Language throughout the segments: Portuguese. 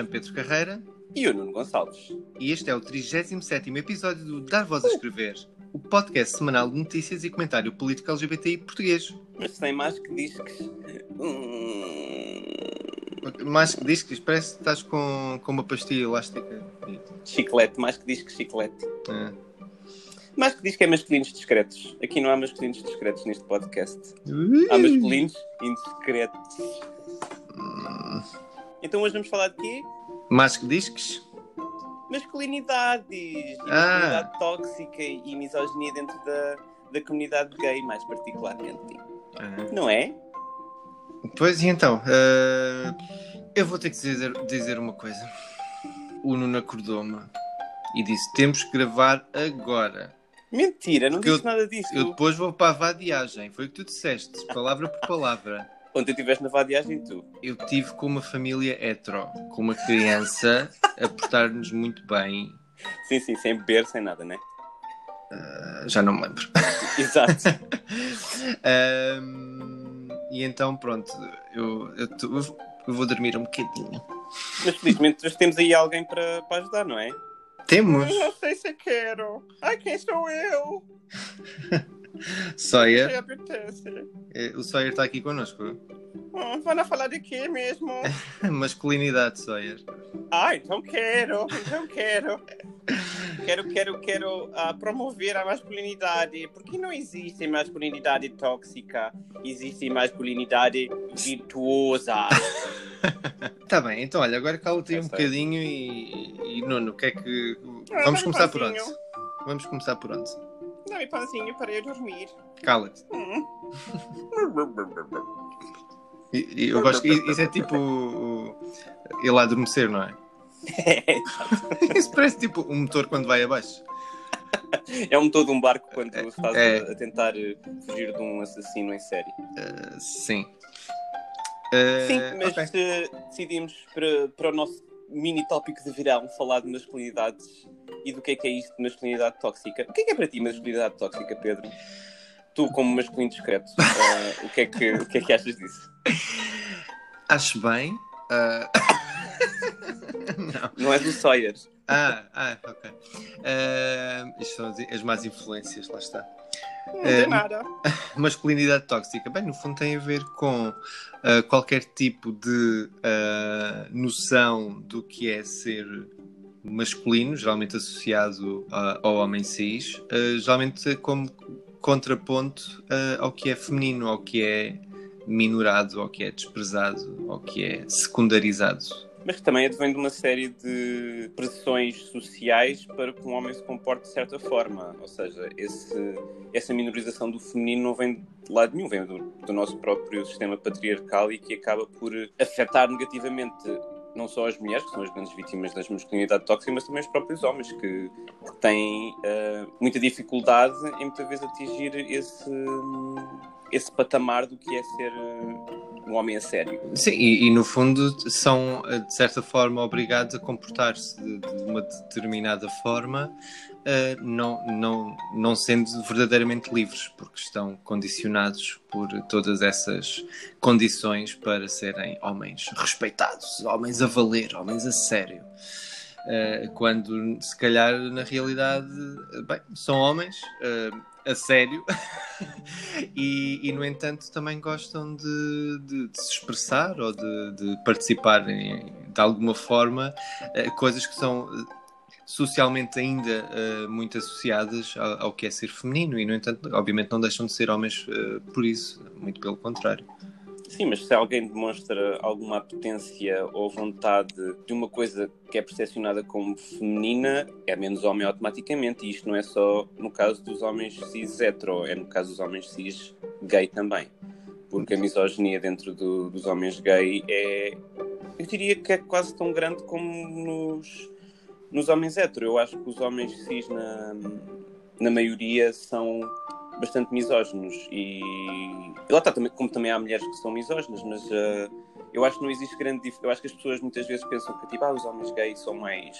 Chamo Pedro Carreira E o Nuno Gonçalves. e este é o 37º episódio do Dar Voz a Escrever, o podcast semanal de notícias e comentário político LGBTI português. Mas sem mais que disques. Hum, Mais que diz que parece que estás com, com uma pastilha elástica. chiclete, mais que disques, chiclete. Ah. Mais que diz que é masculinos discretos. Aqui não há masculinos discretos neste podcast. Há masculinos indiscretos. Então hoje vamos falar de quê? Mais que disques? Masculinidades. E Ah. masculinidade tóxica e misoginia dentro da, da comunidade gay, mais particularmente. Ah. Não é? Pois e então, ah, eu vou ter que dizer, dizer uma coisa. O Nuno acordou-me e disse: temos que gravar agora. Mentira, não Porque eu- disse nada disso. Eu depois vou para a vadiagem. Foi o que tu disseste, palavra por palavra. Ontem estiveste na vadiagem tu. Eu tive com uma família hetero, com uma criança a portar-nos muito bem. Sim, sim, sem beber, sem nada, né? Ah, Já não me lembro. Exato. Ahm, e então, pronto, eu, eu, tô- eu vou dormir um bocadinho. Mas felizmente hoje temos aí alguém para, ajudar, não é? Temos não sei se quero. Ai, quem sou eu? Sawyer. Eh, O Sawyer está aqui connosco. Hum, Vão falar de quê mesmo? Masculinidade, Sawyer. Ah, então quero, então quero. Quero, quero, quero ah, promover a masculinidade. Porque não existe masculinidade tóxica. Existe masculinidade virtuosa. Tá bem, então olha, agora cala-te Eu um sei. bocadinho e, e Nuno, o que é que. Ah, Vamos começar por onde? Vamos começar por onde? Dá-me pãozinho para eu dormir. Cala-te. Hum. E- e Eu gosto que isso é tipo o- ele a adormecer, não é? Isso parece tipo um motor quando vai abaixo. É um todo um barco quando É. estás É. a, tentar eh, fugir de um assassino em série. Uh, sim. Uh, Sim, mas ok. eh, decidimos para, para o nosso mini tópico de verão falar de masculinidades e do que é que é isto de masculinidade tóxica. O que é que é para ti masculinidade tóxica, Pedro? Tu, como masculino discreto, eh, o, que é que, o que é que achas disso? Acho bem. uh, não. Não é do Sawyer. Ah, ah, ok. Uh, isto são as, as más influências, lá está. Não tem nada. Masculinidade tóxica. Bem, no fundo tem a ver com uh, qualquer tipo de uh, noção do que é ser masculino, geralmente associado uh, ao homem cis, uh, geralmente como contraponto uh, ao que é feminino, ao que é minorado, ao que é desprezado, ao que é secundarizado. Mas que também advém de uma série de pressões sociais para que um homem se comporte de certa forma. Ou seja, esse, essa minorização do feminino não vem de lado nenhum, vem do, do nosso próprio sistema patriarcal e que acaba por afetar negativamente não só as mulheres, que são as grandes vítimas da masculinidade tóxica, mas também os próprios homens, que, que têm ah, muita dificuldade em muitas vezes atingir esse, esse patamar do que é ser ah, um homem a sério. Sim, e, e, no fundo são eh, de certa forma obrigados a comportar-se de, de uma determinada forma, eh, não, não, não sendo verdadeiramente livres, porque estão condicionados por todas essas condições para serem homens respeitados, homens a valer, homens a sério. Eh, quando se calhar na realidade, bem, são homens eh, a sério e, e, no entanto também gostam de, de- de se expressar ou de, de participar em- de alguma forma eh, coisas que são socialmente ainda eh, muito associadas ao, ao que é ser feminino e no entanto obviamente não deixam de ser homens eh, por isso, muito pelo contrário. Sim, mas se alguém demonstra alguma apetência ou vontade de uma coisa que é percepcionada como feminina, é menos homem automaticamente. E isto não é só no caso dos homens cis hetero, é no caso dos homens cis gay também. porque a misoginia dentro do- dos homens gay é, eu diria que é quase tão grande como nos, nos homens hetero. Eu acho que os homens cis, na, na maioria, são bastante misóginos e, e lá está, também, como também há mulheres que são misóginas, mas ah, eu acho que não existe grande dif- Eu acho que as pessoas muitas vezes pensam que tipo, ah, os homens gays são mais,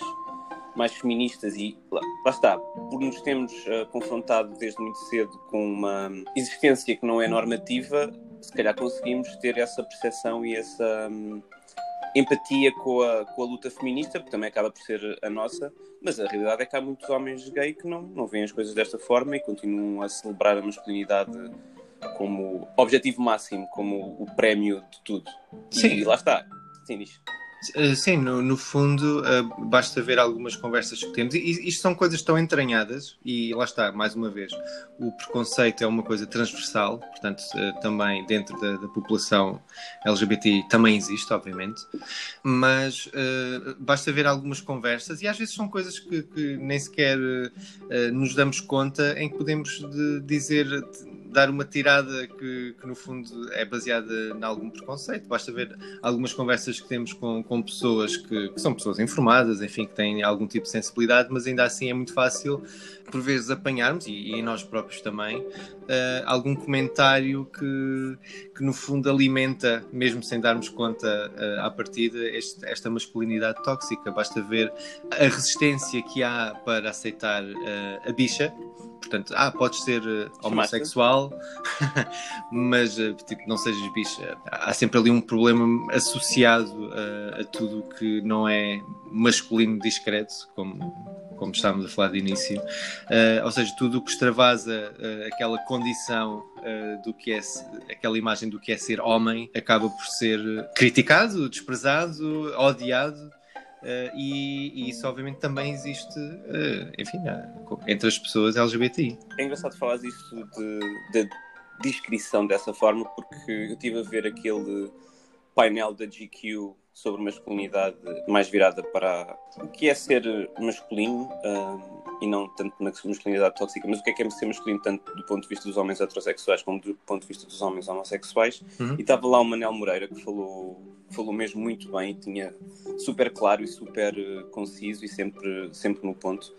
mais feministas e lá, lá está, por nos termos ah, confrontado desde muito cedo com uma existência que não é normativa, se calhar conseguimos ter essa percepção e essa hum, empatia com a, com a luta feminista, porque também acaba por ser a nossa, mas a realidade é que há muitos homens gay que não, não veem as coisas desta forma e continuam a celebrar a masculinidade como objetivo máximo, como o prémio de tudo. Sim. E lá está. Sim, diz. Uh, Sim, no, no fundo, uh, basta ver algumas conversas que temos. E isto são coisas tão entranhadas, e lá está, mais uma vez, o preconceito é uma coisa transversal, portanto, uh, também dentro da, da população LGBT também existe, obviamente, mas uh, basta ver algumas conversas, e às vezes são coisas que, que nem sequer nos damos conta em que podemos de- dizer. Dar uma tirada que, que, no fundo, é baseada em algum preconceito. Basta ver algumas conversas que temos com, com pessoas que, que são pessoas informadas, enfim, que têm algum tipo de sensibilidade, mas ainda assim é muito fácil, por vezes, apanharmos, e, e nós próprios também, eh, algum comentário que, que, no fundo, alimenta, mesmo sem darmos conta eh, à partida, este- esta masculinidade tóxica. Basta ver a resistência que há para aceitar eh, a bicha. Portanto, ah, podes ser homossexual, mas tipo, não sejas bicha. Há sempre ali um problema associado a tudo que não é masculino discreto, como, como estávamos a falar de início. Eh, ou seja, tudo o que extravasa eh, aquela condição eh, do que é, aquela imagem do que é ser homem, acaba por ser criticado, desprezado, odiado. e, e isso obviamente também existe, enfim, entre as pessoas LGBTI. É engraçado falar disso de, de descrição dessa forma, porque eu estive a ver aquele painel da GQ sobre masculinidade mais virada para o que é ser masculino hum, e não tanto na masculinidade tóxica, mas o que é que é ser masculino tanto do ponto de vista dos homens heterossexuais como do ponto de vista dos homens homossexuais. Uhum. E estava lá o Manel Moreira que falou, falou mesmo muito bem, tinha super claro e super eh, conciso e sempre, sempre no ponto.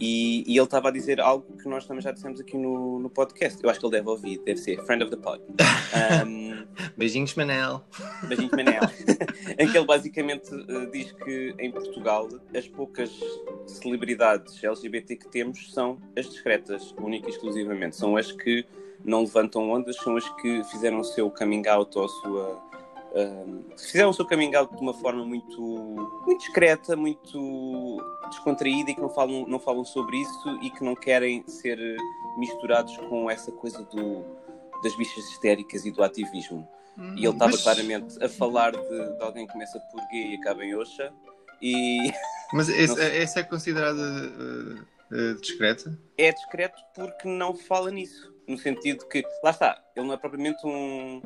E, e ele estava a dizer algo que nós também já dissemos aqui no, no podcast. Eu acho que ele deve ouvir, deve ser Friend of the Pod. Um, Beijinhos, Manel. Beijinhos Manel. em que ele basicamente eh, diz que em Portugal as poucas celebridades LGBT que temos são as discretas, única e exclusivamente. São as que não levantam ondas, são as que fizeram o seu coming out ou a sua. Fizeram o seu coming out de uma forma muito, muito discreta, muito descontraída e que não falam, não falam sobre isso e que não querem ser misturados com essa coisa do, das bichas histéricas e do ativismo. E ele estava Mas- claramente a falar de, de alguém que começa por gay e acaba em Oxa. E Mas esse- essa é considerada eh, eh, discreta? é discreto porque não fala nisso. No sentido que, lá está, ele não é propriamente um,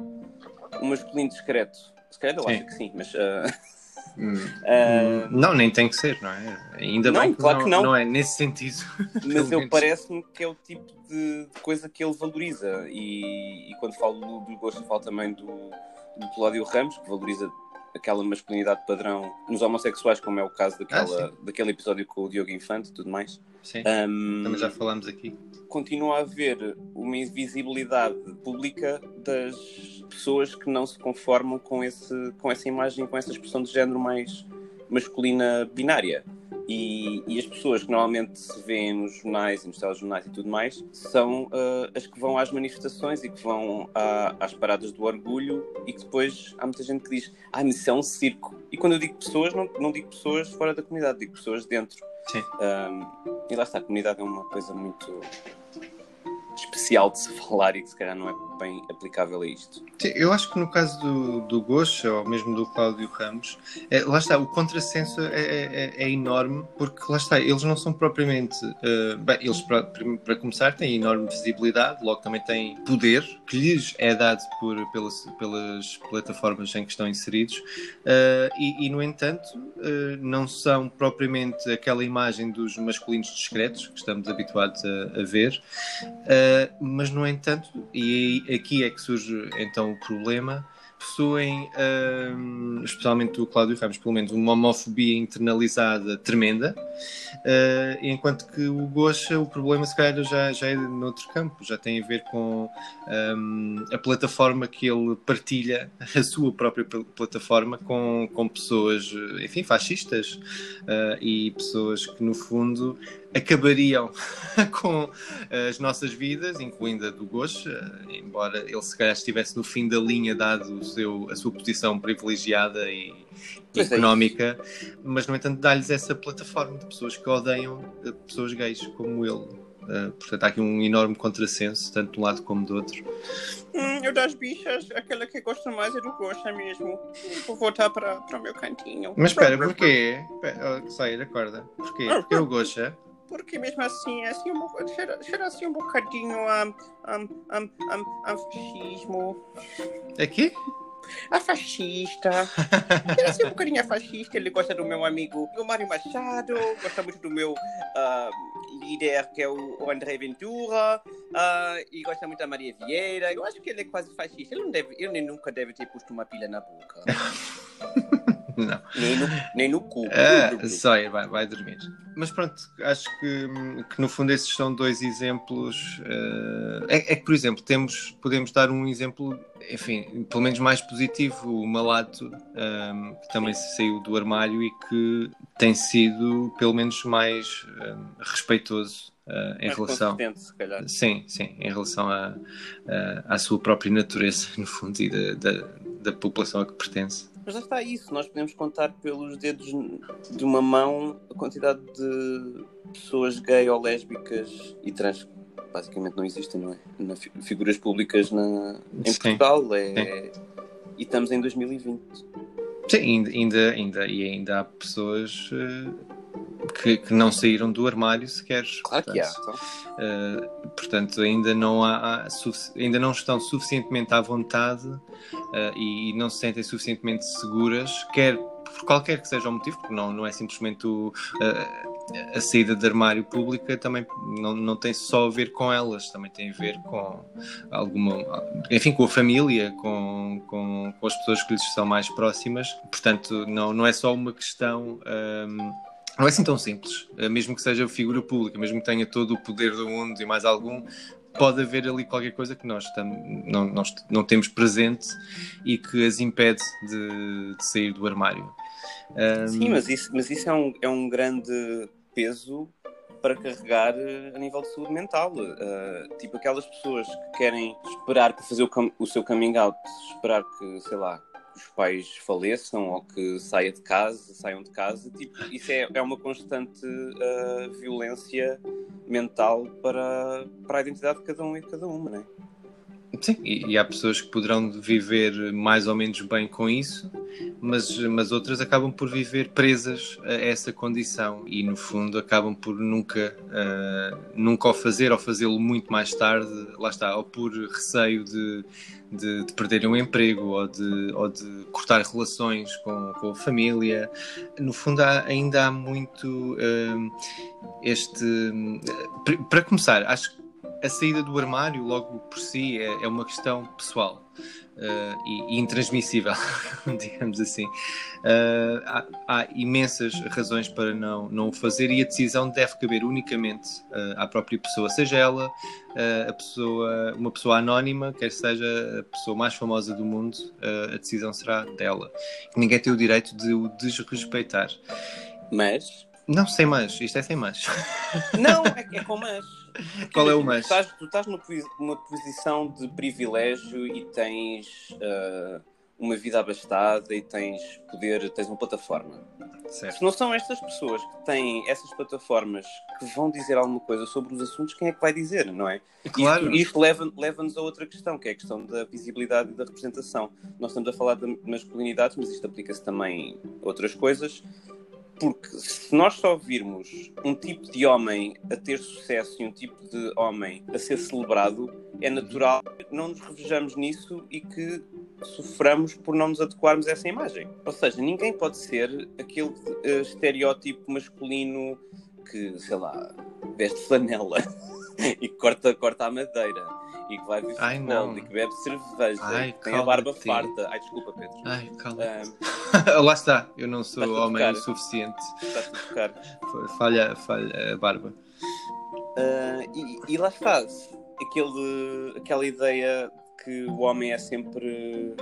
um masculino discreto. Se calhar eu Sim. acho que sim, mas. ah, Não, nem tem que ser, não é? Ainda Não, bem que, claro não, que não. é nesse sentido. mas eu parece-me que é o tipo de, de coisa que ele valoriza. E, e quando falo do, do gosto, falo também do, do Cláudio Ramos, que valoriza aquela masculinidade padrão nos homossexuais, como é o caso daquela, Ah, daquele episódio com o Diogo Infante e tudo mais. Sim, Ahm, também já falámos aqui. continua a haver uma invisibilidade pública das pessoas que não se conformam com, esse, com essa imagem, com essa expressão de género mais masculina binária. E, e as pessoas que normalmente se vêem nos jornais e nos telejornais e tudo mais são ah, as que vão às manifestações e que vão à- às paradas do orgulho e que depois há muita gente que diz ah, mas isso é um circo. E quando eu digo pessoas, não, não digo pessoas fora da comunidade, digo pessoas dentro. Sim. Um, e lá está, a comunidade é uma coisa muito especial de se falar e que se calhar não é bem aplicável a isto. Eu acho que no caso do, do Gosha, ou mesmo do Cláudio Ramos, é, lá está, o contrassenso é, é- é enorme, porque lá está, eles não são propriamente. eh, bem, eles, para, para começar, têm enorme visibilidade, logo também têm poder, que lhes é dado por, pelas, pelas plataformas em que estão inseridos, eh, e, e, no entanto, eh, não são propriamente aquela imagem dos masculinos discretos que estamos habituados a, a ver. Uh, Uh, mas, no entanto, e aqui é que surge então o problema, possuem, uh, especialmente o Cláudio Ramos, pelo menos uma homofobia internalizada tremenda, uh, enquanto que o Gosha, o problema se calhar já, já é noutro campo, já tem a ver com um, a plataforma que ele partilha, a sua própria plataforma, com, com pessoas, enfim, fascistas uh, e pessoas que no fundo acabariam com as nossas vidas, incluindo a do Gosha, embora ele se calhar estivesse no fim da linha, dado o seu, a sua posição privilegiada e pois é económica, é mas no entanto dá-lhes essa plataforma de pessoas que odeiam pessoas gays como ele. Uh, portanto, há aqui um enorme contrassenso, tanto de um lado como do outro. Hum, eu das bichas, aquela que gosto mais é do Gosha mesmo. Vou voltar para, para o meu cantinho. Mas espera, porquê? Sai, acorda. Porquê? Porque o Gosha porque mesmo assim, é assim um, cheira, cheira assim um bocadinho a, a, a, a, a fascismo. Aqui? A fascista. Ele assim um bocadinho a fascista. Ele gosta do meu amigo o Mário Machado, gosta muito do meu uh, líder, que é o, o André Ventura, uh, e gosta muito da Maria Vieira. Eu acho que ele é quase fascista. Ele, não deve, ele nunca deve ter posto uma pilha na boca. Não. Nem no, nem no cu. É, só vai, vai dormir. Mas pronto, acho que, que no fundo esses são dois exemplos. Uh, é, é, que, por exemplo, temos, podemos dar um exemplo, enfim, pelo menos mais positivo, o Malato, um, ehm, que também saiu do armário e que tem sido, pelo menos, mais um, ehm, respeitoso Uh, em relação se calhar. sim sim em relação à à sua própria natureza no fundo e da, da, da população a que pertence mas já está isso, nós podemos contar pelos dedos de uma mão a quantidade de pessoas gay ou lésbicas e trans basicamente não existem, não é? Na, figuras públicas na, em Sim. Portugal. É, e estamos em 2020. Sim, ainda, ainda, ainda, e ainda há pessoas uh, que, que não saíram do armário sequer. Claro portanto, que há. Então. Uh, portanto, ainda não, há, ainda não estão suficientemente à vontade uh, e, e, não se sentem suficientemente seguras, quer por qualquer que seja o motivo, porque não, não é simplesmente o, uh, a saída do armário pública, também não, não tem só a ver com elas, também tem a ver com alguma, enfim, com a família, com, com, com as pessoas que lhes são mais próximas. Portanto, não, não é só uma questão. Um, não é assim tão simples, eh, mesmo que seja figura pública, mesmo que tenha todo o poder do mundo e mais algum, pode haver ali qualquer coisa que nós não, nós não temos presente e que as impede de, de sair do armário. Um... Sim, mas isso, mas isso é, um, é um grande peso para carregar eh, a nível de saúde mental. Uh, tipo aquelas pessoas que querem esperar para fazer o, o seu coming out, esperar que, sei lá, os pais faleçam ou que saia de casa, saiam de casa, tipo, isso é, é uma constante uh, violência mental para, para a identidade de cada um e cada uma, não é? Sim, e, e, há pessoas que poderão viver mais ou menos bem com isso, mas, mas outras acabam por viver presas a essa condição e, no fundo, acabam por nunca, uh, nunca o fazer ou fazê-lo muito mais tarde, lá está, ou por receio de, de, de perderem um emprego ou de, ou de cortar relações com, com a família. No fundo, há, ainda há muito uh, este. Para começar, acho que a saída do armário, logo por si, é, é uma questão pessoal. Uh, e, e, intransmissível, digamos assim. Uh, há, há, imensas razões para não, não o fazer e a decisão deve caber unicamente uh, à própria pessoa, seja ela a pessoa, uma pessoa anónima, quer seja a pessoa mais famosa do mundo, a decisão será dela. Ninguém tem o direito de o desrespeitar. Mas. Não, sem mais, isto é sem mais. Não, é, é com mais. Qual é o mais? Tu estás, tu estás numa posição de privilégio e tens uh, uma vida abastada e tens poder, tens uma plataforma. Certo. Se não são estas pessoas que têm essas plataformas que vão dizer alguma coisa sobre os assuntos, quem é que vai dizer, não é? Claro. Isto, isto leva-nos leva a outra questão, que é a questão da visibilidade e da representação. Nós estamos a falar de masculinidade, mas isto aplica-se também a outras coisas. Porque se nós só virmos um tipo de homem a ter sucesso e um tipo de homem a ser celebrado, é natural que não nos revejamos nisso e que soframos por não nos adequarmos a essa imagem. Ou seja, ninguém pode ser aquele uh, estereótipo masculino que, sei lá, veste flanela. e corta, corta a madeira e que vai ver Ai, não. e que bebe cerveja Ai, e que tem a barba farta. Ai, desculpa, Pedro. Ai, cala. Ah, Lá está, eu não sou homem o suficiente. Estás a tocar. Falha, falha a barba. Ah, e, e lá está, aquele, aquela ideia que o homem é sempre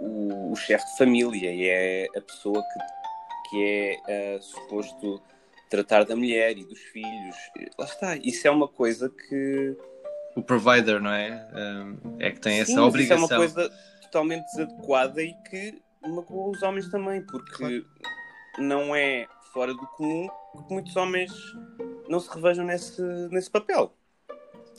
o, o chefe de família e é a pessoa que, que é ah, suposto tratar da mulher e dos filhos. Lá está, isso é uma coisa que. O provider, não é? É que tem essa Sim, mas obrigação. Isso é uma coisa totalmente desadequada e que magoa os homens também, porque não é fora do comum que muitos homens não se revejam nesse, nesse papel.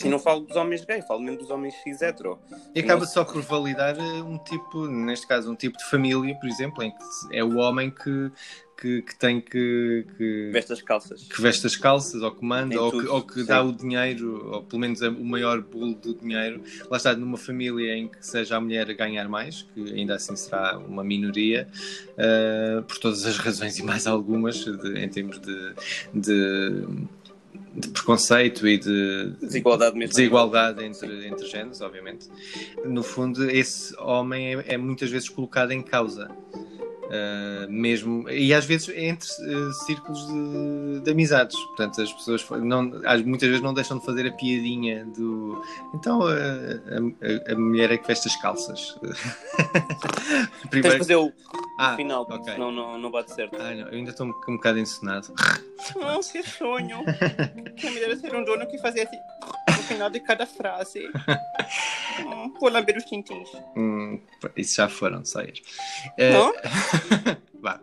E não falo dos homens gays, falo mesmo dos homens cis hetero. E acaba só por validar eh, um tipo, neste caso, um tipo de família, por exemplo, em que é o homem que, que, que tem que, que, Veste as calças. que veste as calças, ou que Em manda, ou que, ou que sim. dá o dinheiro, ou pelo menos o maior bolo do dinheiro. Lá está, numa família em que seja a mulher a ganhar mais, que ainda assim será uma minoria, eh, por todas as razões e mais algumas, de- em termos de, de, de preconceito e de, Desigualdade mesmo. desigualdade entre, entre géneros, obviamente. No fundo, esse homem é, é muitas vezes colocado em causa. Uh, mesmo e às vezes entre uh, círculos de, de amizades portanto as pessoas não, às- muitas vezes não deixam de fazer a piadinha do então a, a- a mulher é que veste as calças Tens primeiro fazer o ah, final, porque ok. senão não, não bate certo. ai, não, eu ainda estou um, um bocado ensinado Oh, que sonho! Quem me dera ser um dono que fazia no final de cada frase. Hum, vou lamber os tintins. Hum, isso já foram sair Uh, Não? vá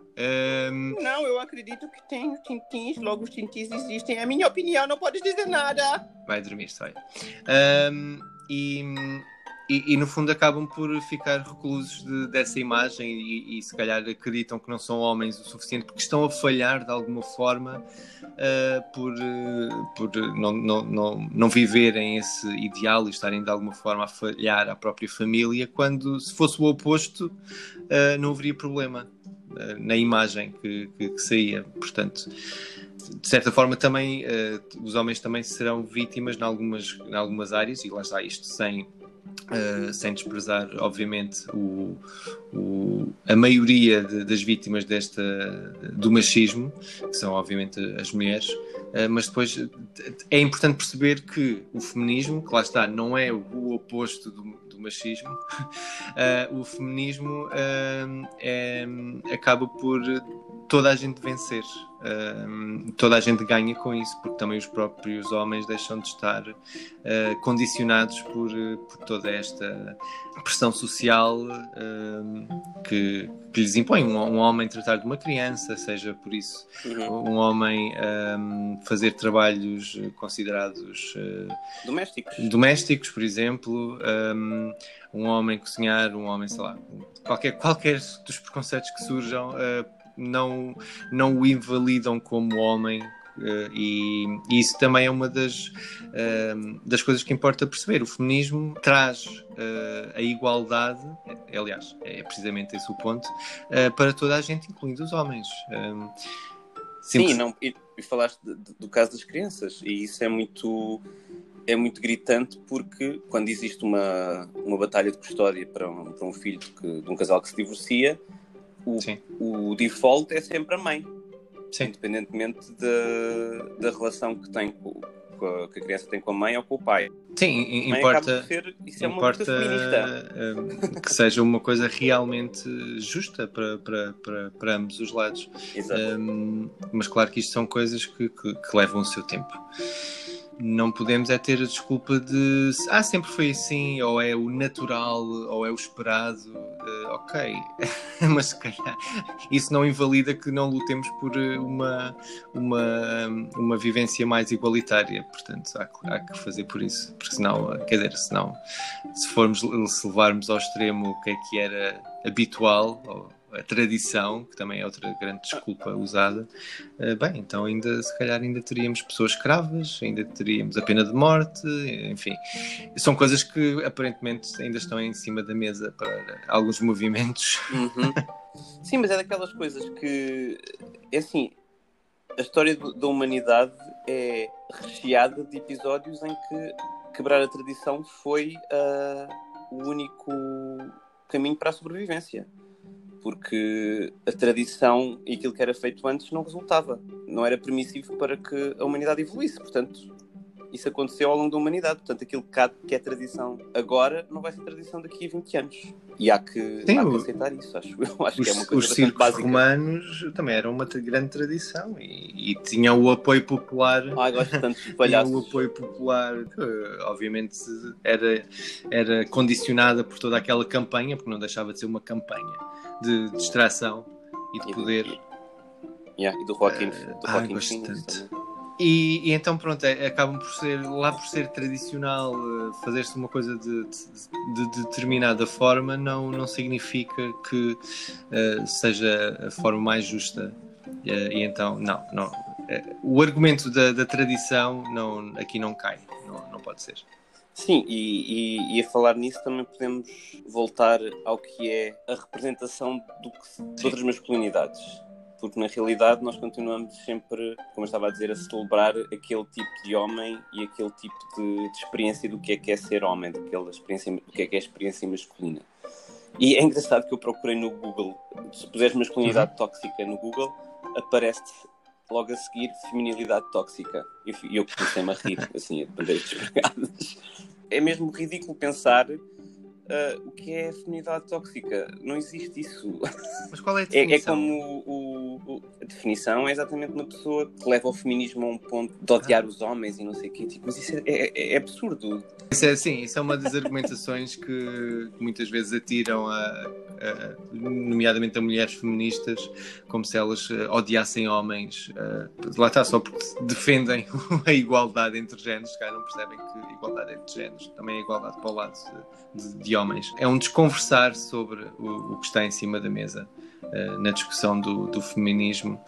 um, Não, eu acredito que tem os tintins, logo os tintins existem. É a minha opinião, não pode dizer nada. vai dormir, sai. Um, e, e, e, no fundo acabam por ficar reclusos de- dessa imagem e, e se calhar acreditam que não são homens o suficiente porque estão a falhar de alguma forma uh, por, uh, por não, não, não, não viverem esse ideal e estarem de alguma forma a falhar à própria família, quando se fosse o oposto uh, não haveria problema uh, na imagem que, que, que saía. Portanto, de certa forma também eh, os homens também serão vítimas em algumas, em algumas áreas e lá está isto sem eh, sem desprezar obviamente o, o- a maioria de- das vítimas desta do machismo que são obviamente as mulheres. Eh, mas depois é importante perceber que o feminismo que lá está não é o oposto do, machismo. Eh, o feminismo é- acaba por toda a gente vencer toda a gente ganha com isso, porque também os próprios homens deixam de estar uh, condicionados por, uh, por toda esta pressão social um, que, que lhes impõe. Um, um homem tratar de uma criança, seja por isso, Uhum. um homem um, fazer trabalhos considerados uh, Domésticos. domésticos, por exemplo, um, um homem cozinhar, um homem, sei lá, qualquer, qualquer dos preconceitos que surjam uh, não, não o invalidam como homem. uh, e, e isso também é uma das, um, das coisas que importa perceber. O feminismo traz uh, a igualdade, aliás, é precisamente esse o ponto, uh, para toda a gente, incluindo os homens. Um, Sim, não, e, e falaste de- de- do caso das crianças, e isso é muito, é muito gritante porque quando existe uma, uma batalha de custódia para um, para um filho que- de um casal que se divorcia, o, Sim. o default é sempre a mãe, Sim. independentemente da, da relação que, tem com, a, que a criança tem com a mãe ou com o pai. Sim, importa. ser, é importa hum, que seja uma coisa realmente justa para, para, para, para ambos os lados. Exato. Hum, mas claro que isto são coisas que, que, que levam o seu tempo. Não podemos é ter a desculpa de ah, sempre foi assim, ou é o natural, ou é o esperado. Eh, ok, mas se calhar isso não invalida que não lutemos por eh, uma, uma, uma vivência mais igualitária. Portanto, há, que- há que fazer por isso. Porque senão, eh, quer dizer, senão, se formos se levarmos ao extremo o que é que era habitual, ou a tradição, que também é outra grande desculpa usada, eh, bem, então ainda se calhar ainda teríamos pessoas escravas, ainda teríamos a pena de morte, enfim. São coisas que aparentemente ainda estão em cima da mesa para alguns movimentos. Uhum. Sim, mas é daquelas coisas que é assim. a história da humanidade é recheada de episódios em que quebrar a tradição foi ah, o único caminho para a sobrevivência. Porque a tradição e aquilo que era feito antes não resultava. Não era permissivo para que a humanidade evoluísse. Portanto, isso aconteceu ao longo da humanidade. Portanto, aquilo que é tradição agora não vai ser tradição daqui a 20 anos. E há que, Sim, há que aceitar isso. Acho, eu acho Os, que é uma coisa os circos básica. romanos também eram uma grande tradição e, e tinham o apoio popular. Ai, gosto tanto de palhaços. o apoio popular, que obviamente era, era condicionada por toda aquela campanha, porque não deixava de ser uma campanha de distração e de E do- poder. Yeah, e do Joaquim, Eh, do ai, Joaquim gosto Phoenix tanto. também. E, e então, pronto, é- acabam por ser, lá por ser tradicional, eh, fazer-se uma coisa de, de- de determinada forma, não, não significa que eh, seja a forma mais justa. Eh, e então, não, não. Eh, o argumento da, da tradição não, aqui não cai, não, não pode ser. Sim, e, e, e a falar nisso também podemos voltar ao que é a representação do que, de outras masculinidades. Porque na realidade nós continuamos sempre, como eu estava a dizer, a celebrar aquele tipo de homem e aquele tipo de, de experiência do que é que é ser homem, daquela experiência, do que é que é a experiência masculina. E é engraçado que eu procurei no Google, se puseres masculinidade tóxica no Google, aparece logo a seguir feminilidade tóxica. E eu, eu comecei-me a rir, assim, a bandeiras despregadas. É mesmo ridículo pensar ah, o que é feminilidade tóxica. Não existe isso. Mas qual é a É, definição? é como o, o- a definição é exatamente uma pessoa que leva o feminismo a um ponto de odiar os homens e não sei o quê. Tipo, mas isso é, é- é absurdo. Isso é, sim, isso é uma das argumentações que muitas vezes atiram, a, a- nomeadamente a mulheres feministas, como se elas eh, odiassem homens. eh, lá está, só porque defendem a igualdade entre géneros, calhar não percebem que igualdade entre géneros também é igualdade para o lado de, de- de homens. É um desconversar sobre o, o que está em cima da mesa. Eh, Na discussão do, do feminismo,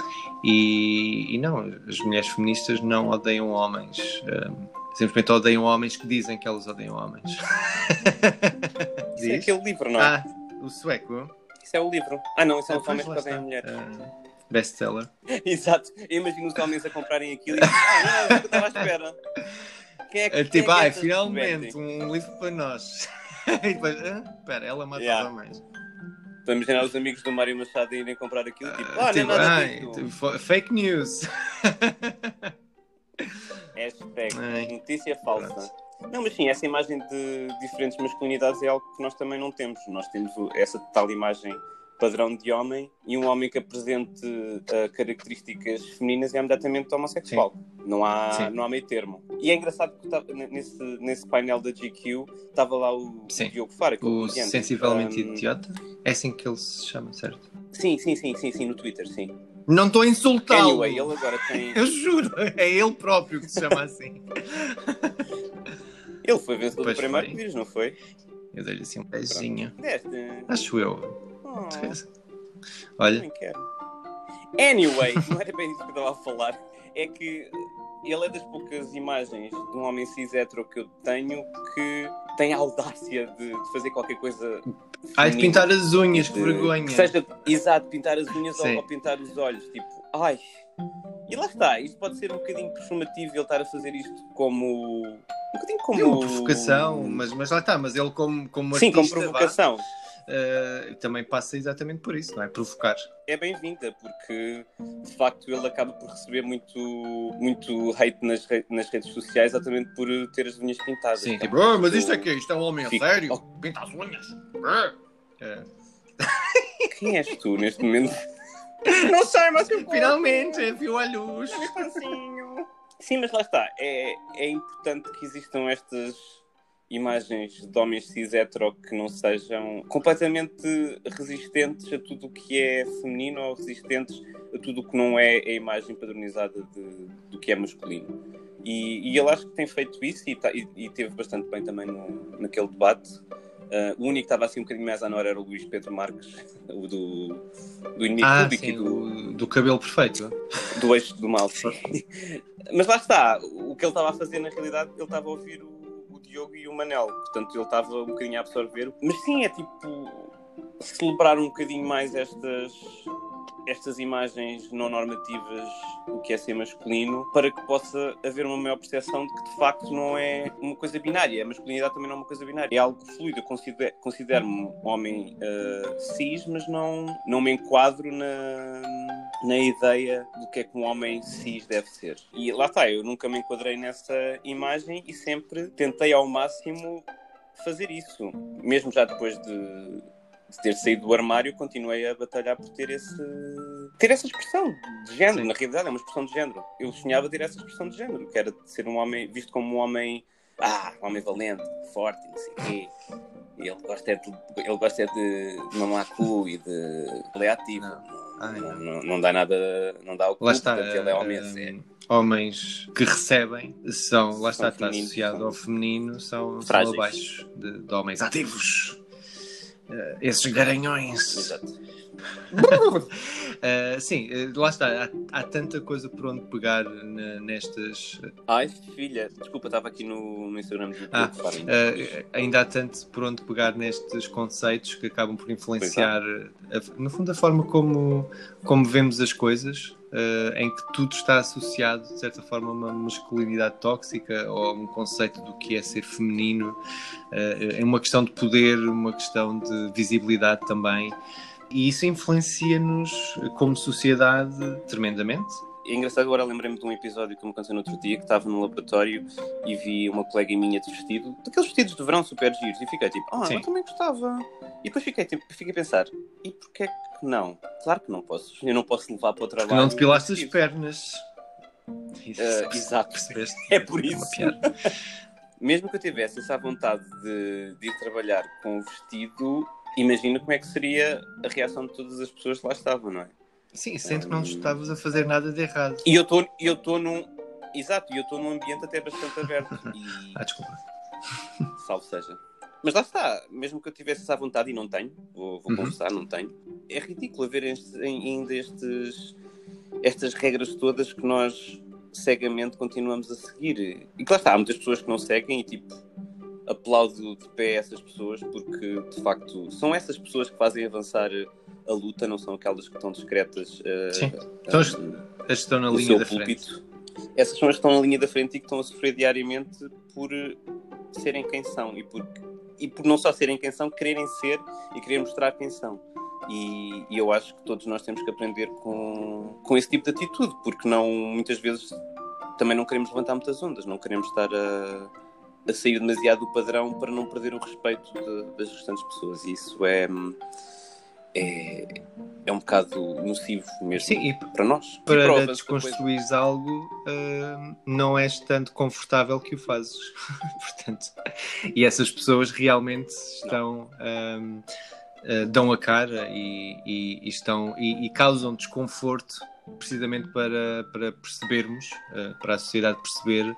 e, e não, as mulheres feministas não odeiam homens, eh, simplesmente odeiam homens que dizem que elas odeiam homens. Isso é aquele livro, não é? Ah, o sueco. Isso é o livro. Ah, não, isso é Ah, os homens que odeiam mulheres. Ah, Best-seller. Exato. Eu imagino os homens a comprarem aquilo e ah, não, é o que eu estava à espera. Quem é que, É quem tipo, é ai, estas finalmente, vestem?" um livro para nós. e depois, ah, espera, ela mata Yeah. os homens. Estou a imaginar os amigos do Mário Machado irem comprar aquilo, tipo, ah, não é tipo, nada ai, tipo, fake news. Hashtag Ai. notícia falsa. Pronto. Não, mas sim, essa imagem de diferentes masculinidades é algo que nós também não temos. Nós temos essa tal imagem padrão de homem e um homem que apresente uh, características femininas é imediatamente homossexual. Não há, Sim. não há meio termo. E é engraçado que tá- nesse, nesse painel da GQ estava lá o, o. Diogo Faro, aquele O sensivelmente Um, idiota. É assim que ele se chama, certo? Sim, sim, sim, sim, sim, no Twitter, sim. Não estou a insultá-lo. Anyway, ele agora tem. Eu juro, é ele próprio que se chama assim. Ele foi vencedor do primeiro vírus, não foi? Eu dei-lhe assim um beijinho. Acho eu. Oh. Olha, Também quero. Anyway, não era bem isso que eu estava a falar. É que ele é das poucas imagens de um homem cis hetero que eu tenho que tem a audácia de, de fazer qualquer coisa. ai de pintar as unhas, que De- vergonha. Que seja, exato, pintar as unhas ou, ou pintar os olhos. Tipo, ai. E lá está, isto pode ser um bocadinho performativo ele estar a fazer isto como. Um bocadinho como. É uma provocação, mas, mas lá está, mas ele como, como Sim, como vá, eh, também passa exatamente por isso, não é? Provocar. é bem-vinda, porque de facto ele acaba por receber muito, muito hate nas, re- nas redes sociais, exatamente por ter as unhas pintadas. Sim, Tá? tipo, "Ah, mas isto é que Isto é um homem a Fico- sério? Oh. Pinta as unhas. Ah. É. Quem és tu neste momento? Não sei, mas eu Finalmente, viu a luz. Sim, mas lá está. É, é importante que existam estas imagens de homens cis hetero que não sejam completamente resistentes a tudo o que é feminino ou resistentes a tudo o que não é a imagem padronizada de- do que é masculino. E, e ele acho que tem feito isso e, tá- e- e teve bastante bem também no, naquele debate. Ah, o único que estava assim um bocadinho mais à hora era o Luís Pedro Marques, o do, do inimigo Ah, público e sim, do, do, do cabelo perfeito. do eixo do mal. Mas lá está, o que ele estava a fazer na realidade, ele estava a ouvir o Diogo e o Manel, portanto ele estava um bocadinho a absorver. Mas sim, é tipo celebrar um bocadinho mais estas, estas imagens não normativas do que é ser masculino para que possa haver uma maior percepção de que de facto não é uma coisa binária. A masculinidade também não é uma coisa binária. É algo fluido. Eu considero- considero-me um homem uh, cis, mas não, não me enquadro na, na ideia do que é que um homem cis deve ser. E lá está, eu nunca me enquadrei nessa imagem e sempre tentei ao máximo fazer isso. Mesmo já depois de, de ter saído do armário, continuei a batalhar por ter esse ter essa expressão de género. Sim. Na realidade, é uma expressão de género. Eu sonhava ter essa expressão de género, que era de ser um homem visto como um homem, ah, um homem valente, forte, não sei o quê. E ele gosta é de, ele gosta é de, de mamar cu e de. Ele é ativo. Não. Ai, não, não. não- dá nada, não dá o cu, Lá está. portanto, ele é homem sério. homens que recebem são, lá está, São está femininos, associado são ao feminino, são, são frágeis. abaixo de, de homens ativos. Eh, esses garanhões. Exato. Eh, sim, eh, lá está. Há, há tanta coisa por onde pegar na- nestas. Ai, filha, desculpa, estava aqui no, no Instagram Ah, eh, ainda há tanto por onde pegar nestes conceitos que acabam por influenciar, a- no fundo, a forma como, como vemos as coisas, eh, em que tudo está associado, de certa forma, a uma masculinidade tóxica ou a um conceito do que é ser feminino. É uma questão de poder, uma questão de visibilidade também. E isso influencia-nos como sociedade tremendamente. É engraçado, agora lembrei-me de um episódio que me aconteceu no outro dia, que estava no laboratório e vi uma colega minha de vestido, daqueles vestidos de verão super giros, e fiquei tipo, ah, eu também gostava. E depois fiquei, tipo, fiquei a pensar, e porquê que não? Claro que não posso, eu não posso levar para o trabalho. não depilaste as pernas. Isso, Eh, exato. É por uma isso. piada. Mesmo que eu tivesse essa vontade de, de ir trabalhar com o vestido, imagina como é que seria a reação de todas as pessoas que lá estavam, não é? Sim, sendo que não estavas a fazer nada de errado. E eu estou eu estou num. Exato, e eu estou num ambiente até bastante aberto. E, Ah, desculpa. salvo seja. Mas lá está, mesmo que eu tivesse essa vontade e não tenho, vou, vou Uhum. confessar, não tenho, é ridículo haver este- ainda estes, estas regras todas que nós cegamente continuamos a seguir. E que lá está, há muitas pessoas que não seguem e tipo, aplaudo de pé essas pessoas porque de facto são essas pessoas que fazem avançar a luta, não são aquelas que estão discretas eh, Sim. Então, as, que estão na linha da frente. púlpito. Essas são as que estão na linha da frente e que estão a sofrer diariamente por eh, serem quem são e por, e por não só serem quem são, quererem ser e querer mostrar quem são. E, e eu acho que todos nós temos que aprender com, com esse tipo de atitude, porque não, muitas vezes também não queremos levantar muitas ondas, não queremos estar a, a sair demasiado do padrão para não perder o respeito de- das restantes pessoas. E isso é, é, é um bocado nocivo mesmo Sim, e para nós. Para prova-se desconstruires algo, hum, não és tanto confortável que o fazes. Portanto, e essas pessoas realmente estão. eh, dão a cara e, e- e estão e, e causam desconforto precisamente para, para percebermos, eh, para a sociedade perceber,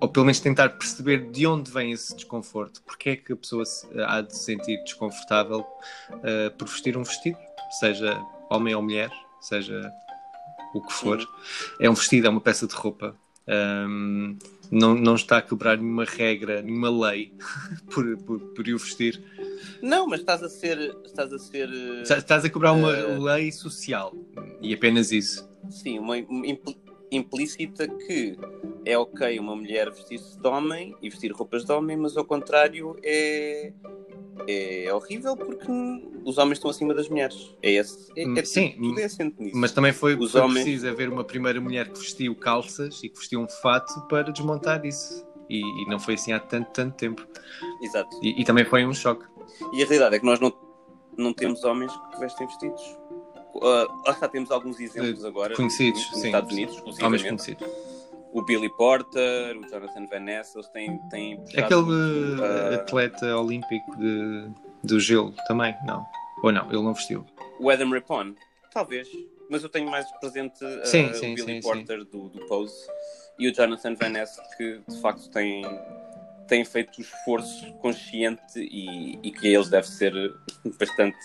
ou pelo menos tentar perceber de onde vem esse desconforto, porque é que a pessoa há de se sentir desconfortável eh, por vestir um vestido, seja homem ou mulher, seja o que for. É um vestido, é uma peça de roupa. Ahm, não, não está a quebrar nenhuma regra, nenhuma lei por, por, por o vestir. Não, mas estás a ser. Estás a ser. Está- Estás a quebrar uma Eh. lei social e apenas isso. Sim, uma impl- implícita que é ok uma mulher vestir-se de homem e vestir roupas de homem, mas ao contrário é. É horrível porque os homens estão acima das mulheres. É esse. É, é Sim, tudo é assente nisso. Mas também foi, Os foi homens- preciso haver uma primeira mulher que vestiu calças e que vestiu um fato para desmontar isso. E, e não foi assim há tanto, tanto tempo. Exato. E, e também foi um choque. E a realidade é que nós não, não temos homens que vestem vestidos. Ah, lá está, temos alguns exemplos agora Conhecidos, nos sim. Estados Unidos, Homens exclusivamente. conhecidos. O Billy Porter, o Jonathan Van Ness, eles têm, têm Aquele eh, ah, atleta olímpico de, do gelo também, não. Ou não, ele não vestiu. O Adam Rippon, talvez. Mas eu tenho mais presente ah, Sim, o sim, Billy sim, Porter do, do Pose e o Jonathan Van Ness, que de facto têm, têm feito o esforço consciente e, e que a eles deve ser bastante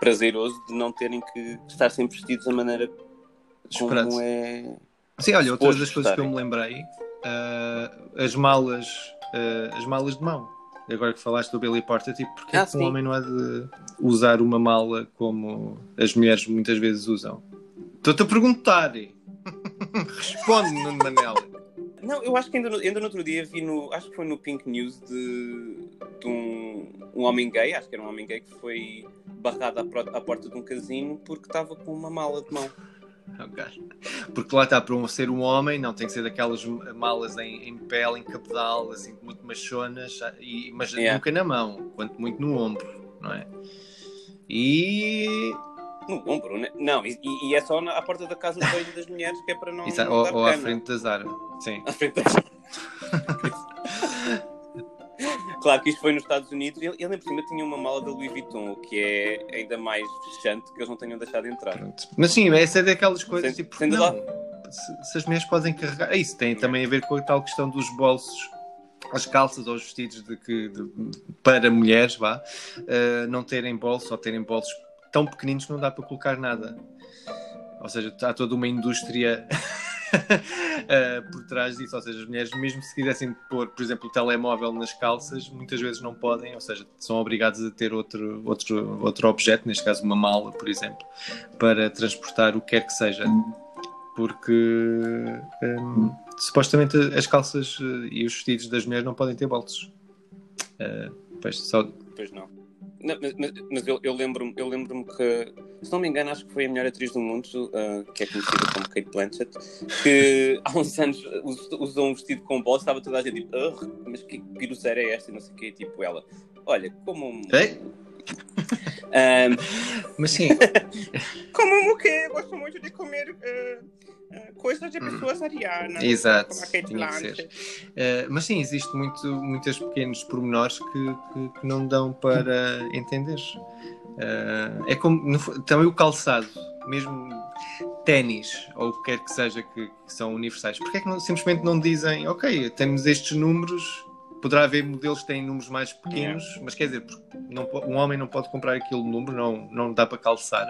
prazeroso de não terem que estar sempre vestidos da maneira como é. Sim, olha, outra Suposto das coisas que eu me lembrei, ah, as malas, ah, as malas de mão. Agora que falaste do Billy Porter, tipo, porque Ah, é que um homem não há de usar uma mala como as mulheres muitas vezes usam? Estou-te a perguntar. Responde, Nuno Manela. Não, eu acho que ainda no, ainda no outro dia vi no. Acho que foi no Pink News de, de um, um homem gay, acho que era um homem gay que foi barrado à, pro- à porta de um casino porque estava com uma mala de mão. Porque lá está, para um ser um homem, não tem que ser daquelas malas em, em pele, em cabedal, assim, muito machonas, e, mas Yeah. nunca na mão, quanto muito no ombro, não é? E. No ombro, né? Não, e, e é só à porta da casa de banho das mulheres que é para não. Exa- não ou, ou à frente da Zara. Sim. À frente da... Claro que isto foi nos Estados Unidos e ele, ele, por cima tinha uma mala da Louis Vuitton, o que é ainda mais fechante que eles não tenham deixado entrar. Pronto. Mas sim, essa é daquelas coisas Sem- tipo, sem não, se, se as mulheres podem carregar. É Isso tem também a ver com a tal questão dos bolsos, as calças ou os vestidos de que, de- para mulheres, vá, eh, não terem bolso ou terem bolsos tão pequeninos que não dá para colocar nada. Ou seja, há toda uma indústria eh, por trás disso. Ou seja, as mulheres, mesmo se quisessem pôr, por exemplo, o telemóvel nas calças, muitas vezes não podem, ou seja, são obrigadas a ter outro, outro, outro objeto, neste caso uma mala, por exemplo, para transportar o que quer que seja. Porque hum, supostamente as calças eh, e os vestidos das mulheres não podem ter bolsos. Eh, pois, só, Pois não. Não, mas mas- eu, eu lembro-me eu lembro que, se não me engano, acho que foi a melhor atriz do mundo, ah, que é conhecida como Kate Blanchett, que há uns anos us- usou um vestido com bolsa, estava toda a gente tipo, "Ugh, mas que piruceira é esta? E não sei o quê. Tipo, ela, olha, como um. Ei? Ahm, mas sim, como o quê? Gosto muito de comer ah, coisas de pessoas arianas. Exato, Como a Kate tinha que ser. Eh, mas sim, existe muito, muitos pequenos pormenores que, que, que não dão para entender. Eh, é como no também o calçado, mesmo ténis ou o que quer que seja que, que são universais. Porquê é que não- simplesmente não dizem, ok, temos estes números, poderá haver modelos que têm números mais pequenos, mas quer dizer, não um homem não pode comprar aquele número, não, não dá para calçar,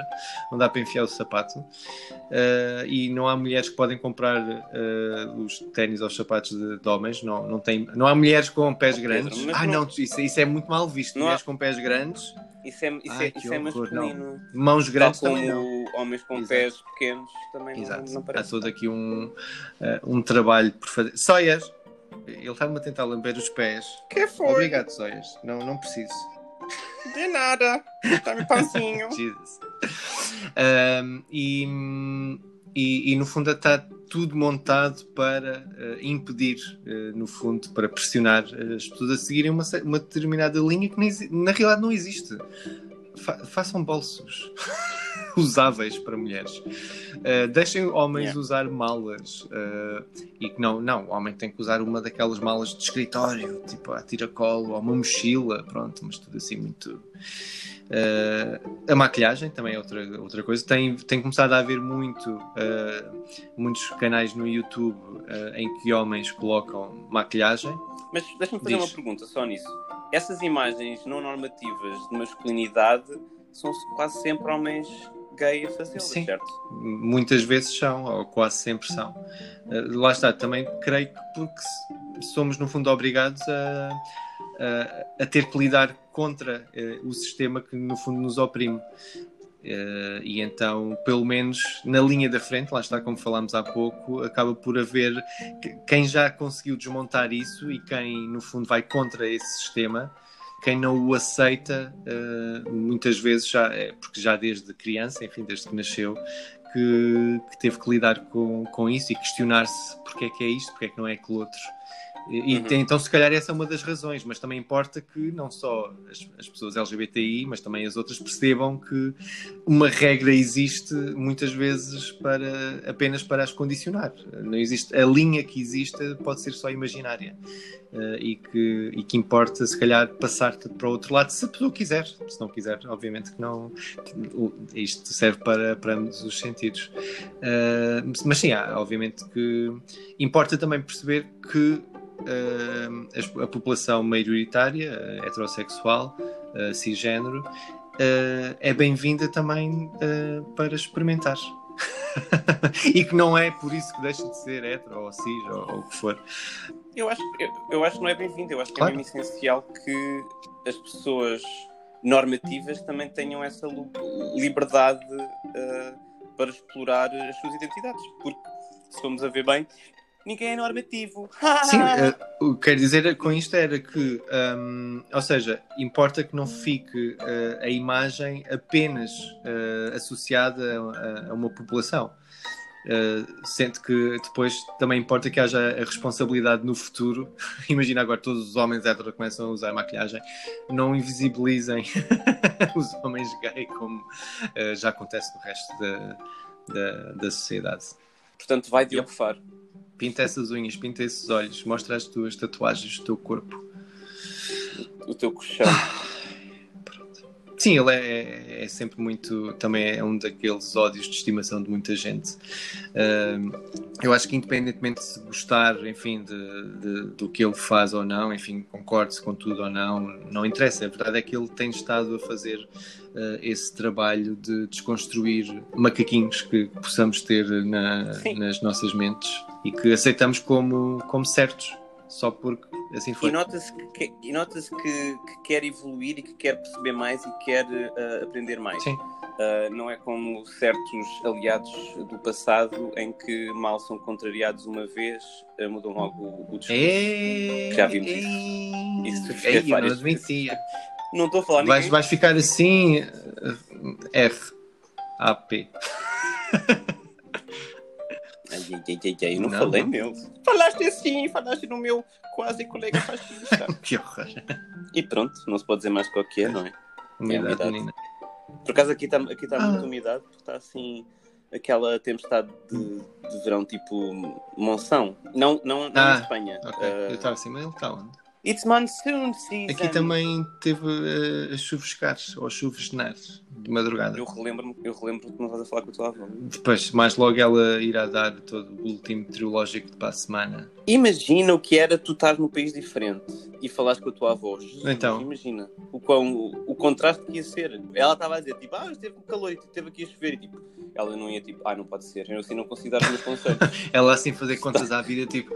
não dá para enfiar o sapato. Uh, e não há mulheres que podem comprar uh, os ténis ou os sapatos de, de homens. Não, não, tem, não há mulheres com pés Oh, Pedro, grandes. mas Ah, não- não, isso, isso é muito mal visto. Não há- mulheres com pés grandes, Isso é, isso Ai, é, isso é horror, não. masculino. mãos Tal grandes como também não. homens com Exato. pés pequenos também não, Exato. não Há parece. todo aqui um, uh, um trabalho por fazer. Soias! Ele estava-me a tentar lamber os pés. Que foi? Obrigado, Soias. Não, não preciso. De nada. Dá-me pãozinho. Jesus. Um, e, e, e, no fundo está tudo montado para uh, impedir, uh, no fundo, para pressionar as pessoas a seguirem uma, uma determinada linha que nem na realidade não existe. Fa- façam bolsos usáveis para mulheres. Uh, deixem homens Yeah. usar malas. uh, e que não, não, o homem tem que usar uma daquelas malas de escritório, tipo a tiracolo, ou uma mochila, pronto, mas tudo assim muito. Uh, a maquilhagem também é outra, outra coisa. Tem, tem começado a haver muito, muitos canais no YouTube em que homens colocam maquilhagem. Mas deixa-me fazer Diz. uma pergunta só nisso. Essas imagens não normativas de masculinidade são quase sempre homens gay a fazê-las, Sim. certo? Muitas vezes são, ou quase sempre são. Uh, lá está, também creio que porque somos, no fundo, obrigados a, a, a ter que lidar contra uh, o sistema que, no fundo, nos oprime. Uh, e então, pelo menos na linha da frente, lá está, como falámos há pouco, acaba por haver que- quem já conseguiu desmontar isso e quem, no fundo, vai contra esse sistema. Quem não o aceita, uh, muitas vezes já é porque já desde criança, enfim, desde que nasceu, que, que teve que lidar com, com isso e questionar-se porque é que é isto, porque é que não é aquele outro. E, Uhum. então, se calhar, essa é uma das razões, mas também importa que não só as, as pessoas LGBTI, mas também as outras percebam que uma regra existe muitas vezes para apenas para as condicionar. Não existe a linha que existe pode ser só imaginária Eh, e que e que importa se calhar passar para o outro lado se a pessoa quiser. Se não quiser, obviamente que não. Isto serve para, para ambos os sentidos. Eh, mas sim, há, obviamente que importa também perceber que as- a população maioritária, eh, heterossexual, eh, cisgênero, eh, é bem-vinda também para experimentar. e que não é por isso que deixa de ser hetero ou cis ou, ou o que for. Eu acho, eu, eu acho que não é bem-vindo. Eu acho que Claro. é mesmo essencial que as pessoas normativas também tenham essa liberdade uh, para explorar as suas identidades. Porque, se formos a ver bem, ninguém é normativo. Sim, eh, o que quero dizer com isto era que, hum, ou seja, importa que não fique eh, a imagem apenas eh, associada a, a uma população. Uh, sendo que depois também importa que haja a responsabilidade no futuro. Imagina agora todos os homens héteros começam a usar maquilhagem, não invisibilizem os homens gay como uh, já acontece no resto da, da, da sociedade. Portanto, vai Diogo Faro. Pinta essas unhas, pinta esses olhos, mostra as tuas tatuagens do teu corpo. O teu colchão. Sim, ele é, é sempre muito. Também é um daqueles ódios de estimação de muita gente. Uh, eu acho que, independentemente de se gostar, enfim, de, de, do que ele faz ou não, enfim, concorde-se com tudo ou não, não interessa. A verdade é que ele tem estado a fazer uh, esse trabalho de desconstruir macaquinhos que possamos ter na, nas nossas mentes e que aceitamos como, como certos só porque assim foi. E nota-se que, e nota que, que, quer evoluir e que quer perceber mais e quer uh, aprender mais. Sim. Uh, não é como certos aliados do passado em que mal são contrariados uma vez, uh, mudam logo o, o discurso. Ei, Já vimos ei, isso. Isso ei, não admitia. Não estou a falar vais, ninguém. vais ficar assim R A P Ai, ai, ai, ai, eu não, Não, falei não. meu. Falaste assim, falaste no meu quase colega fascista. que horror. e pronto, não se pode dizer mais qual que é, não é? Umidade, umidade. menina. Por acaso aqui está aqui tá Ah. muita umidade, porque está assim aquela tempestade de, de verão tipo monção. Não, não, não Ah, em Espanha. Ok, Uh, eu estava assim, mas ele está onde? It's monsoon season. Aqui também teve uh, a chuvescar ou a chuvesnar de madrugada. Eu relembro-me eu relembro que não estás a falar com a tua avó. Depois, mais logo, ela irá dar todo o boletim meteorológico de para a semana. Imagina o que era tu estar num país diferente e falares com a tua avó. Então. Imagina o, quão, o, o contraste que ia ser. Ela estava a dizer, tipo, ah, esteve com calor e esteve aqui a chover. E tipo, ela não ia, tipo, ah, não pode ser. Eu assim não consigo dar os meus conselhos. Ela assim fazer contas à vida, tipo,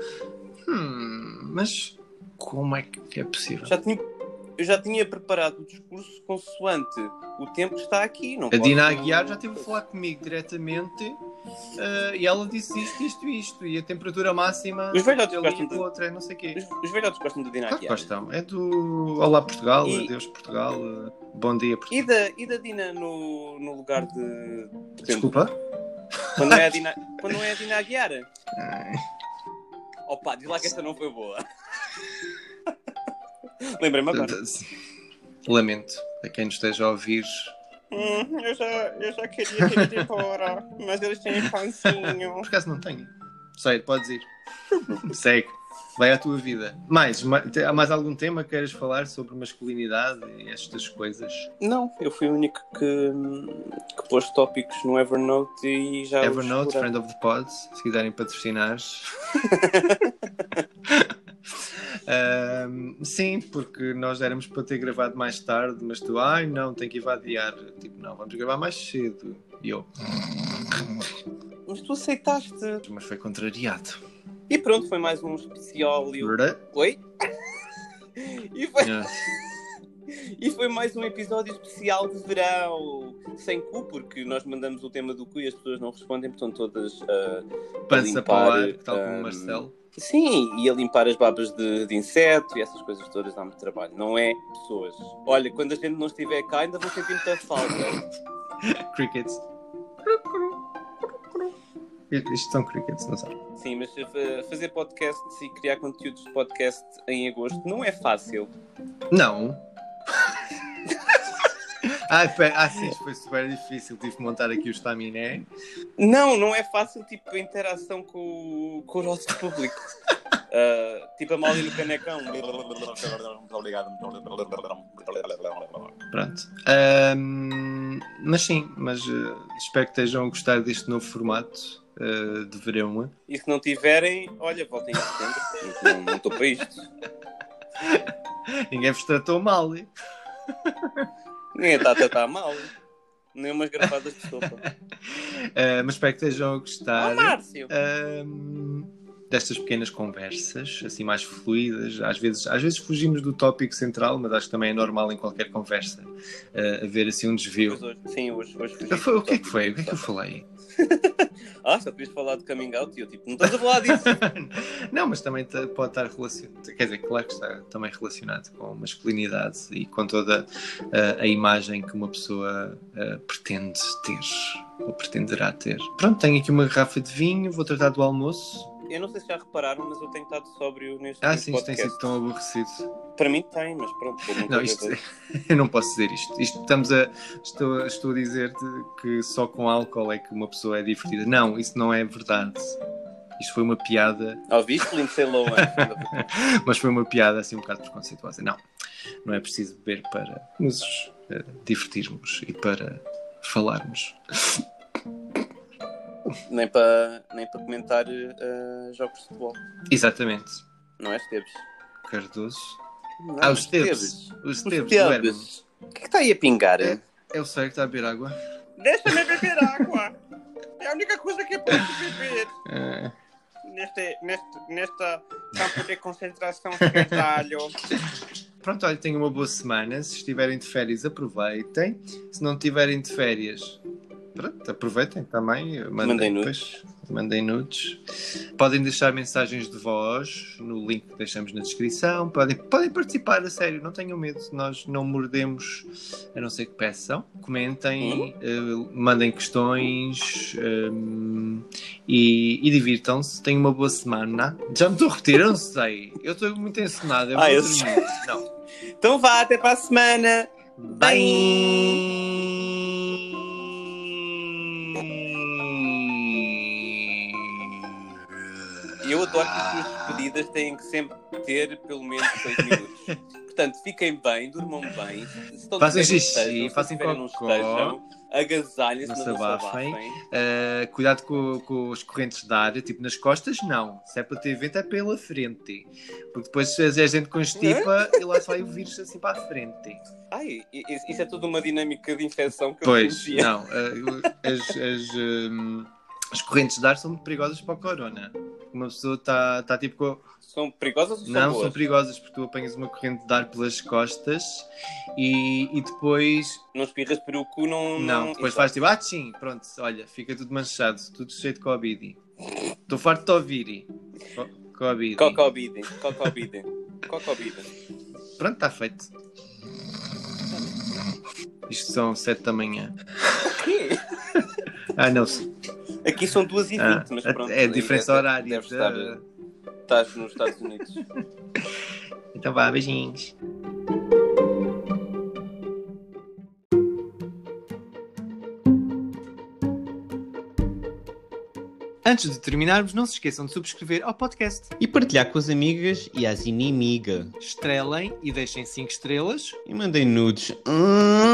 hum, mas como é que é possível? já tinha, eu já tinha preparado o discurso consoante o tempo que está aqui. Não A Dina Aguiar já teve a falar comigo diretamente eh, e ela disse isto, isto, isto. E a temperatura máxima Os velhotes gostam de- do outro é não sei o quê. Os, os velhotes gostam de Dina Claro Aguiar. gostam. É do Olá Portugal, E- Adeus Portugal, eh, Bom Dia Portugal. E da, e da Dina no, no lugar de. Desculpa? Quando não é a Dina, quando não é a Dina Aguiar. Ai, Opa, diz lá que essa não foi boa. Lembrei-me agora. Lamento a quem nos esteja a ouvir. Hum, eu, já, eu já queria ido embora, mas eles têm pãozinho. Por acaso não tenho. Sei, podes ir. Segue. Vai à tua vida. Mais, há mais algum tema que queiras falar sobre masculinidade e estas coisas? Não, eu fui o único que, que pôs tópicos no Evernote e já. Evernote. Friend of the Pod, se quiserem patrocinar. Ahm, sim, porque nós éramos para ter gravado mais tarde, mas tu, ai não, tem que ir. Tipo, não, vamos gravar mais cedo. E eu, Mas tu aceitaste. mas foi contrariado. E pronto, foi mais um especial. e eu-? Oi? E foi, Ah, e foi mais um episódio especial de verão. Sem cu, porque nós mandamos o tema do cu e as pessoas não respondem, porque estão todas. ah, Pança limpar, para o ar, tal como o Marcelo. Sim, e a limpar as babas de, de inseto e essas coisas todas dá muito trabalho. Não é pessoas. Olha, quando a gente não estiver cá, ainda vão sentir muita falta. Crickets. Isto são crickets, não sei. Sim, mas fazer podcasts e criar conteúdos de podcast em agosto não é fácil. Não. Ah, pera, ah, sim, foi super difícil. Tive que montar aqui o estaminé. Não, não é fácil, tipo, a interação com, o- com o nosso público. Uh, tipo a Molly no canecão. Muito obrigado. Pronto. Ahm, mas sim, mas eh, espero que estejam a gostar deste novo formato eh, de verão. E se não tiverem, olha, voltem a setembro. Não estou para isto. Ninguém vos tratou mal. hein? Ninguém está a tratar mal. Nem umas garrafadas de sopa. Eh, mas espero que estejam a gostar. Oh, Márcio! Ahm, destas pequenas conversas, assim mais fluídas. Às vezes, às vezes fugimos do tópico central, mas acho que também é normal em qualquer conversa uh, haver assim um desvio. Hoje- sim, hoje, hoje o que é que foi? O que é que eu falei? Ah, só querias falar de coming out e eu tipo, não estás a falar disso. Não, mas também pode estar relacionado, quer dizer, claro que está também relacionado com masculinidade e com toda uh, a imagem que uma pessoa uh, pretende ter ou pretenderá ter. Pronto, tenho aqui uma garrafa de vinho, vou tratar do almoço. Eu não sei se já repararam, mas eu tenho estado sóbrio neste Ah, sim, isto tem sido tão aborrecido. Para mim tem, mas pronto. Não, isto, eu não posso dizer isto. Isto estamos a, estou, estou a dizer-te que só com álcool é que uma pessoa é divertida. Não, isso não é verdade. Isto foi uma piada, Ouviste, Lindsay Lohan? mas foi uma piada assim um bocado preconceituosa. Não, não é preciso beber para nos eh, divertirmos e para falarmos. Nem para nem para comentar eh, jogos de futebol. Exatamente. Não é, Esteves? Cardoso. Não, Ah, os Esteves. Os Esteves. O que é que está aí a pingar? É. É o Sérgio que está a beber água. Deixa-me beber água. É a única coisa que eu posso beber Eh, neste, neste, nesta campo de concentração esquerdalho. Pronto, olha, tenham uma boa semana. Se estiverem de férias, aproveitem. Se não estiverem de férias, pronto, aproveitem também. Mandem, Mandem depois- mandem nudes. Podem deixar mensagens de voz no link que deixamos na descrição. Podem, podem participar, a sério, não tenham medo. Nós não mordemos, a não ser que peçam. Comentem, eh, mandem questões hum, e, e divirtam-se. Tenham uma boa semana. Já me estou a repetir, eu não sei. Eu estou muito encenado. Eu Ah, vou eu dormir. Não. Então vá, até para a semana. E eu as suas despedidas têm que sempre ter pelo menos 6 minutos. Portanto, fiquem bem, durmam bem. Se estão Façam xixi, façam estejam. Agasalhem-se, Não se abafem. Uh, cuidado com, com as correntes de ar, tipo nas costas, não. Se é para ter vento, é pela frente. Porque depois, se a gente constipa, e lá sai o vírus assim para a frente. Ai, isso é tudo uma dinâmica de infecção que eu Pois, não. uh, as, as, um, as correntes de ar são muito perigosas para o corona. Uma pessoa está tá, tipo com. São perigosas ou são Não, boas? são perigosas porque tu apanhas uma corrente de ar pelas costas e, e depois. Não espirras para o cu, não... Não, depois Exato. faz tipo, ah, sim, pronto, olha, fica tudo manchado, tudo cheio de Covid. Estou farto de ouvir. Co- Covid. Cocobidem, cocobidem, cocobidem. Pronto, está feito. Isto são sete da manhã. Ah, não. Aqui são duas e Ah, vinte, mas pronto. é diferença deve- horária. Deves estar, da- estás nos Estados Unidos. Então vá, beijinhos. Antes de terminarmos, não se esqueçam de subscrever ao podcast. E partilhar com as amigas e as inimigas. Estrelem e deixem 5 estrelas. E mandem nudes. Hum.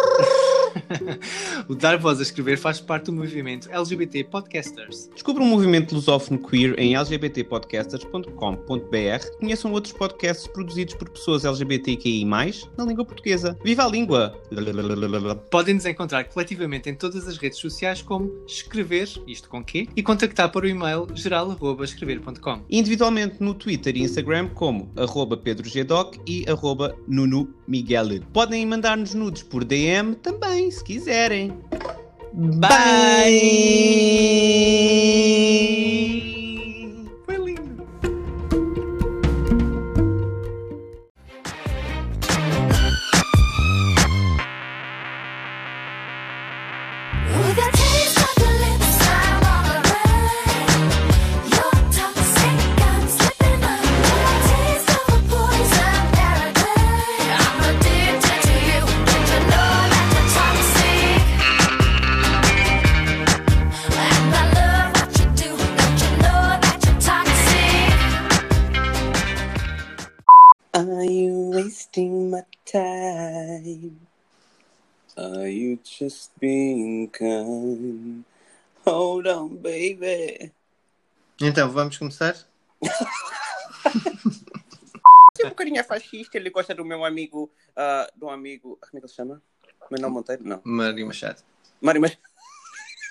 O Dar Voz a Escrever faz parte do movimento LGBT Podcasters. Descubra um movimento lusófono queer em lgbtpodcasters.com.br. Conheçam outros podcasts produzidos por pessoas LGBTQI+, na língua portuguesa. Viva a língua! Podem nos encontrar coletivamente em todas as redes sociais como escrever, isto com quê, e contactar para o e-mail geral.escrever.com. Individualmente no Twitter e Instagram como arroba pedrogdoc e arroba Nuno Miguel. Podem mandar-nos nudes por DM também, se quiserem. Bye! Hold on, baby. Então, vamos começar? Este um bocadinho é fascista, ele gosta do meu amigo, ah, do amigo, como é que ele se chama? Manuel Monteiro? Não. Mário Machado. Mário, mas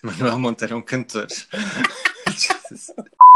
Manuel Monteiro é um cantor. Jesus.